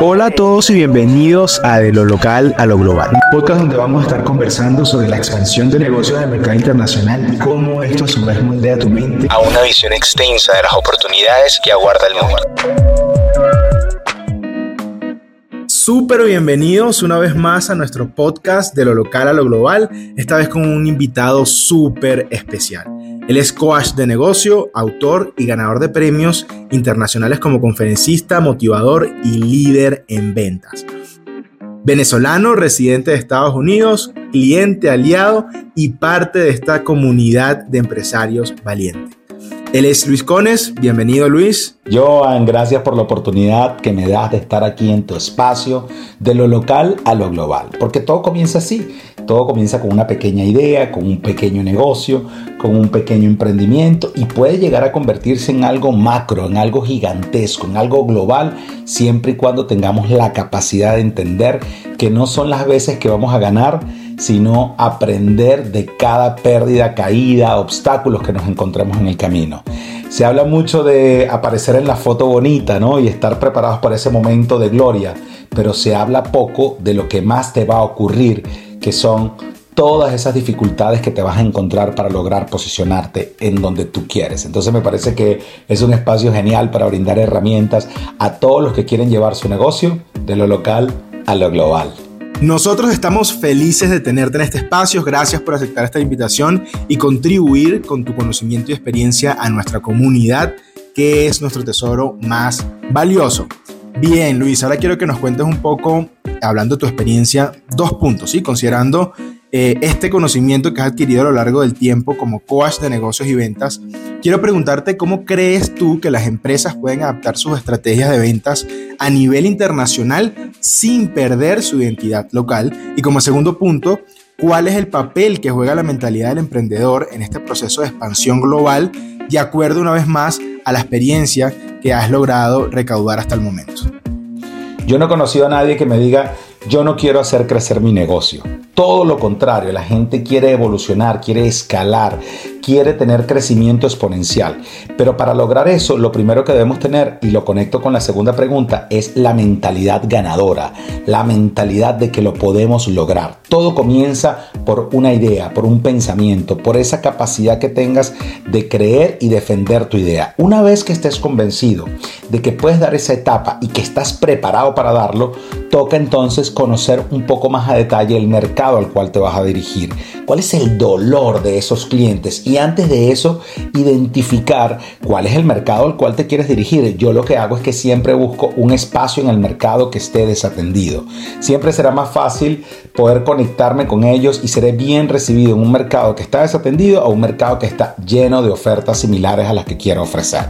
Hola a todos y bienvenidos a De lo local a lo global, un podcast donde vamos a estar conversando sobre la expansión de negocios del mercado internacional y cómo esto a su vez moldea tu mente a una visión extensa de las oportunidades que aguarda el mundo. Súper bienvenidos una vez más a nuestro podcast de lo local a lo global, esta vez con un invitado súper especial. Él es coach de negocio, autor y ganador de premios internacionales como conferencista, motivador y líder en ventas. Venezolano, residente de Estados Unidos, cliente aliado y parte de esta comunidad de empresarios valientes. Él es Luis Cones, bienvenido Luis. Joan, gracias por la oportunidad que me das de estar aquí en tu espacio, de lo local a lo global, porque todo comienza así, todo comienza con una pequeña idea, con un pequeño negocio, con un pequeño emprendimiento y puede llegar a convertirse en algo macro, en algo gigantesco, en algo global, siempre y cuando tengamos la capacidad de entender que no son las veces que vamos a ganar, sino aprender de cada pérdida, caída, obstáculos que nos encontremos en el camino. Se habla mucho de aparecer en la foto bonita, ¿no? Y estar preparados para ese momento de gloria, pero se habla poco de lo que más te va a ocurrir, que son todas esas dificultades que te vas a encontrar para lograr posicionarte en donde tú quieres. Entonces me parece que es un espacio genial para brindar herramientas a todos los que quieren llevar su negocio de lo local a lo global. Nosotros estamos felices de tenerte en este espacio. Gracias por aceptar esta invitación y contribuir con tu conocimiento y experiencia a nuestra comunidad, que es nuestro tesoro más valioso. Bien, Luis, ahora quiero que nos cuentes un poco, hablando de tu experiencia, dos puntos, ¿sí? Considerando eh, este conocimiento que has adquirido a lo largo del tiempo como coach de negocios y ventas, quiero preguntarte cómo crees tú que las empresas pueden adaptar sus estrategias de ventas a nivel internacional sin perder su identidad local. Y como segundo punto, ¿cuál es el papel que juega la mentalidad del emprendedor en este proceso de expansión global de acuerdo una vez más a la experiencia que has logrado recaudar hasta el momento? Yo no he conocido a nadie que me diga, yo no quiero hacer crecer mi negocio. Todo lo contrario, la gente quiere evolucionar, quiere escalar, quiere tener crecimiento exponencial. Pero para lograr eso, lo primero que debemos tener, y lo conecto con la segunda pregunta, es la mentalidad ganadora, la mentalidad de que lo podemos lograr. Todo comienza por una idea, por un pensamiento, por esa capacidad que tengas de creer y defender tu idea. Una vez que estés convencido de que puedes dar esa etapa y que estás preparado para darlo, toca entonces conocer un poco más a detalle el mercado al cual te vas a dirigir. ¿Cuál es el dolor de esos clientes? Y antes de eso, identificar cuál es el mercado al cual te quieres dirigir. Yo lo que hago es que siempre busco un espacio en el mercado que esté desatendido. Siempre será más fácil poder conectarme con ellos y seré bien recibido en un mercado que está desatendido a un mercado que está lleno de ofertas similares a las que quiero ofrecer.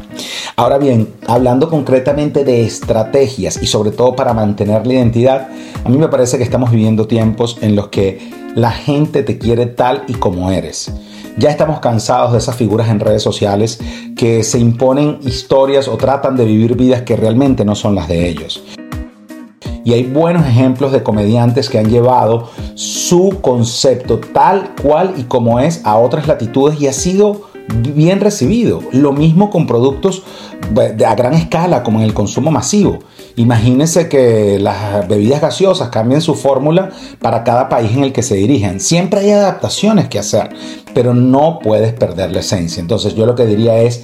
Ahora bien, hablando concretamente de estrategias y sobre todo para mantener la identidad, a mí me parece que estamos viviendo tiempos en los que la gente te quiere tal y como eres. Ya estamos cansados de esas figuras en redes sociales que se imponen historias o tratan de vivir vidas que realmente no son las de ellos. Y hay buenos ejemplos de comediantes que han llevado su concepto tal cual y como es a otras latitudes y ha sido bien recibido. Lo mismo con productos a gran escala como en el consumo masivo. Imagínense que las bebidas gaseosas cambien su fórmula para cada país en el que se dirigen. Siempre hay adaptaciones que hacer, pero no puedes perder la esencia. Entonces yo lo que diría es,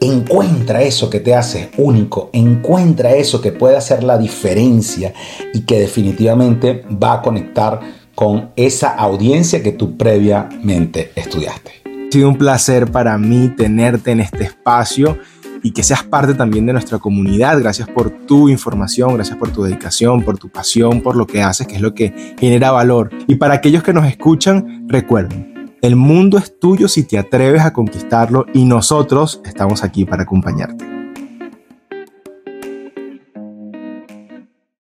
encuentra eso que te hace único, encuentra eso que puede hacer la diferencia y que definitivamente va a conectar con esa audiencia que tú previamente estudiaste. Sido un placer para mí tenerte en este espacio y que seas parte también de nuestra comunidad. Gracias por tu información, gracias por tu dedicación, por tu pasión, por lo que haces, que es lo que genera valor. Y para aquellos que nos escuchan, recuerden, el mundo es tuyo si te atreves a conquistarlo y nosotros estamos aquí para acompañarte.